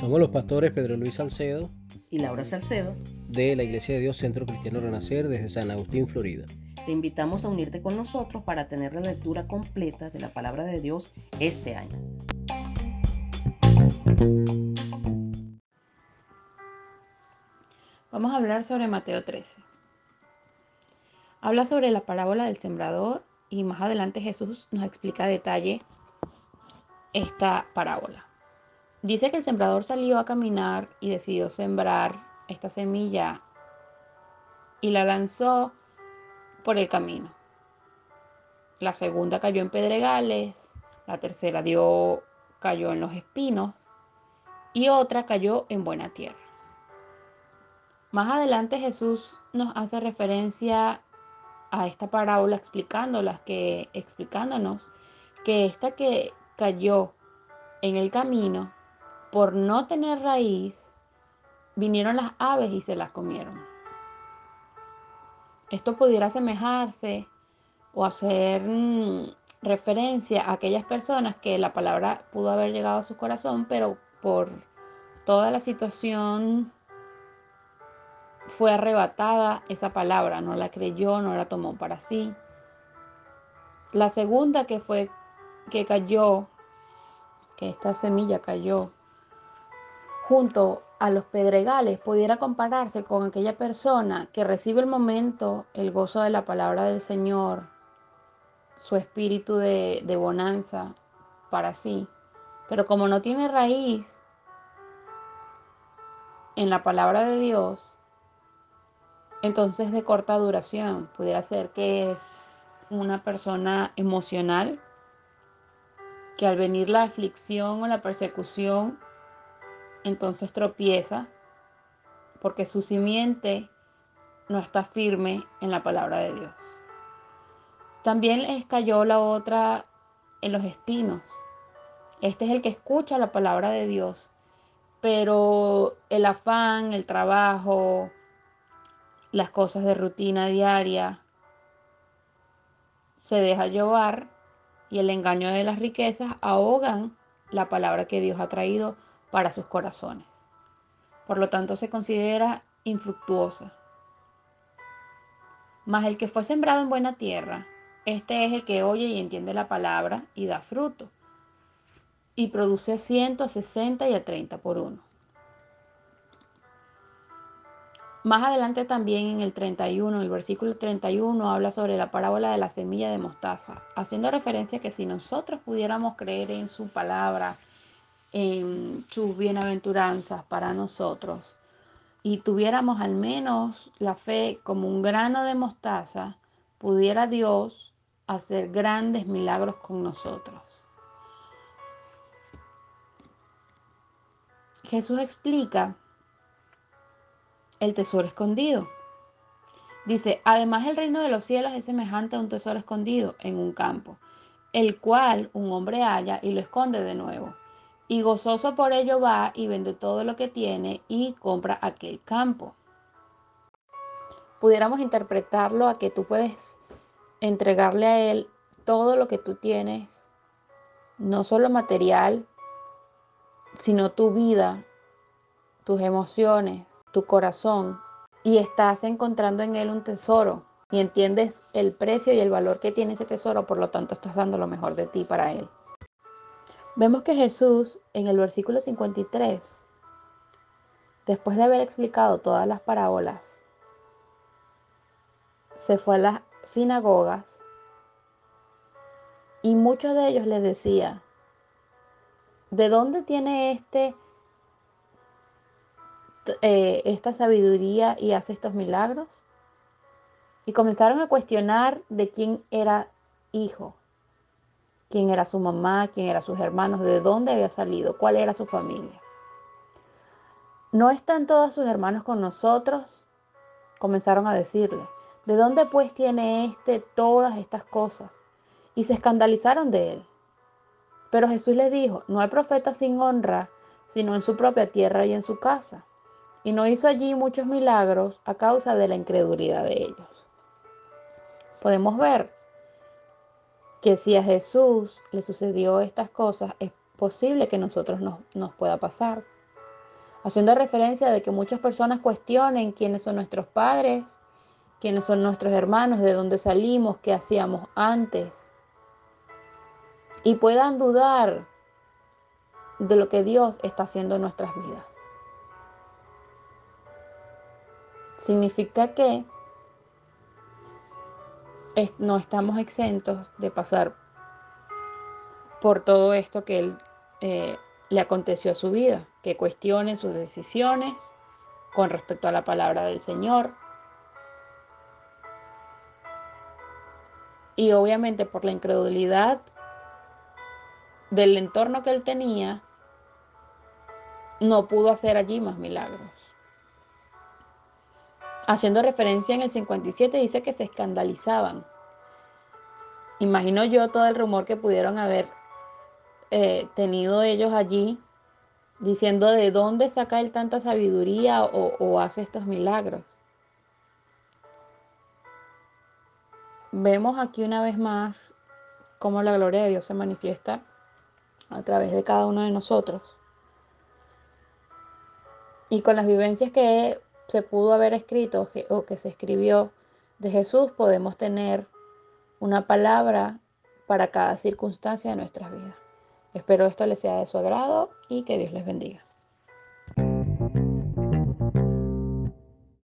Somos los pastores Pedro Luis Salcedo y Laura Salcedo de la Iglesia de Dios Centro Cristiano Renacer desde San Agustín, Florida. Te invitamos a unirte con nosotros para tener la lectura completa de la palabra de Dios este año. Vamos a hablar sobre Mateo 13. Habla sobre la parábola del sembrador y más adelante Jesús nos explica a detalle esta parábola. Dice que el sembrador salió a caminar y decidió sembrar esta semilla y la lanzó por el camino. La segunda cayó en pedregales, la tercera dio, cayó en los espinos y otra cayó en buena tierra. Más adelante Jesús nos hace referencia a esta parábola explicándolas que, explicándonos que esta que cayó en el camino por no tener raíz, vinieron las aves y se las comieron. Esto pudiera asemejarse o hacer mm, referencia a aquellas personas que la palabra pudo haber llegado a su corazón, pero por toda la situación fue arrebatada esa palabra, no la creyó, no la tomó para sí. La segunda que fue que cayó, que esta semilla cayó junto a los pedregales, pudiera compararse con aquella persona que recibe el momento, el gozo de la palabra del Señor, su espíritu de, de bonanza para sí, pero como no tiene raíz en la palabra de Dios, entonces de corta duración. Pudiera ser que es una persona emocional que al venir la aflicción o la persecución, entonces tropieza porque su simiente no está firme en la palabra de Dios. También les cayó la otra en los espinos. Este es el que escucha la palabra de Dios, pero el afán, el trabajo, las cosas de rutina diaria, se deja llevar y el engaño de las riquezas ahogan la palabra que Dios ha traído para sus corazones. Por lo tanto, se considera infructuosa. Mas el que fue sembrado en buena tierra, este es el que oye y entiende la palabra y da fruto, y produce a 160 y a 30 por uno. Más adelante también en el 31, el versículo 31 habla sobre la parábola de la semilla de mostaza, haciendo referencia a que si nosotros pudiéramos creer en su palabra, en sus bienaventuranzas para nosotros, y tuviéramos al menos la fe como un grano de mostaza, pudiera Dios hacer grandes milagros con nosotros. Jesús explica el tesoro escondido. Dice, además el reino de los cielos es semejante a un tesoro escondido en un campo, el cual un hombre halla y lo esconde de nuevo. Y gozoso por ello va y vende todo lo que tiene y compra aquel campo. Pudiéramos interpretarlo a que tú puedes entregarle a él todo lo que tú tienes, no solo material, sino tu vida, tus emociones, tu corazón y estás encontrando en él un tesoro y entiendes el precio y el valor que tiene ese tesoro, por lo tanto estás dando lo mejor de ti para él. Vemos que Jesús en el versículo 53, después de haber explicado todas las parábolas, se fue a las sinagogas y muchos de ellos les decía, ¿de dónde tiene este eh, esta sabiduría y hace estos milagros? Y comenzaron a cuestionar de quién era hijo, quién era su mamá, quién eran sus hermanos, de dónde había salido, cuál era su familia. ¿No están todos sus hermanos con nosotros? Comenzaron a decirle, ¿de dónde pues tiene éste todas estas cosas? Y se escandalizaron de él. Pero Jesús les dijo, no hay profeta sin honra, sino en su propia tierra y en su casa y no hizo allí muchos milagros a causa de la incredulidad de ellos. Podemos ver que si a Jesús le sucedió estas cosas, es posible que nosotros nos, nos pueda pasar. Haciendo referencia de que muchas personas cuestionen quiénes son nuestros padres, quiénes son nuestros hermanos, de dónde salimos, qué hacíamos antes. Y puedan dudar de lo que Dios está haciendo en nuestras vidas. Significa que no estamos exentos de pasar por todo esto que eh, le aconteció a su vida, que cuestione sus decisiones con respecto a la palabra del Señor. Y obviamente por la incredulidad del entorno que él tenía, no pudo hacer allí más milagros. Haciendo referencia en el 57 dice que se escandalizaban. Imagino yo todo el rumor que pudieron haber eh, tenido ellos allí diciendo de dónde saca él tanta sabiduría o, o hace estos milagros. Vemos aquí una vez más cómo la gloria de Dios se manifiesta a través de cada uno de nosotros. Y con las vivencias que se pudo haber escrito o que se escribió de Jesús, podemos tener una palabra para cada circunstancia de nuestras vidas. Espero esto les sea de su agrado y que Dios les bendiga.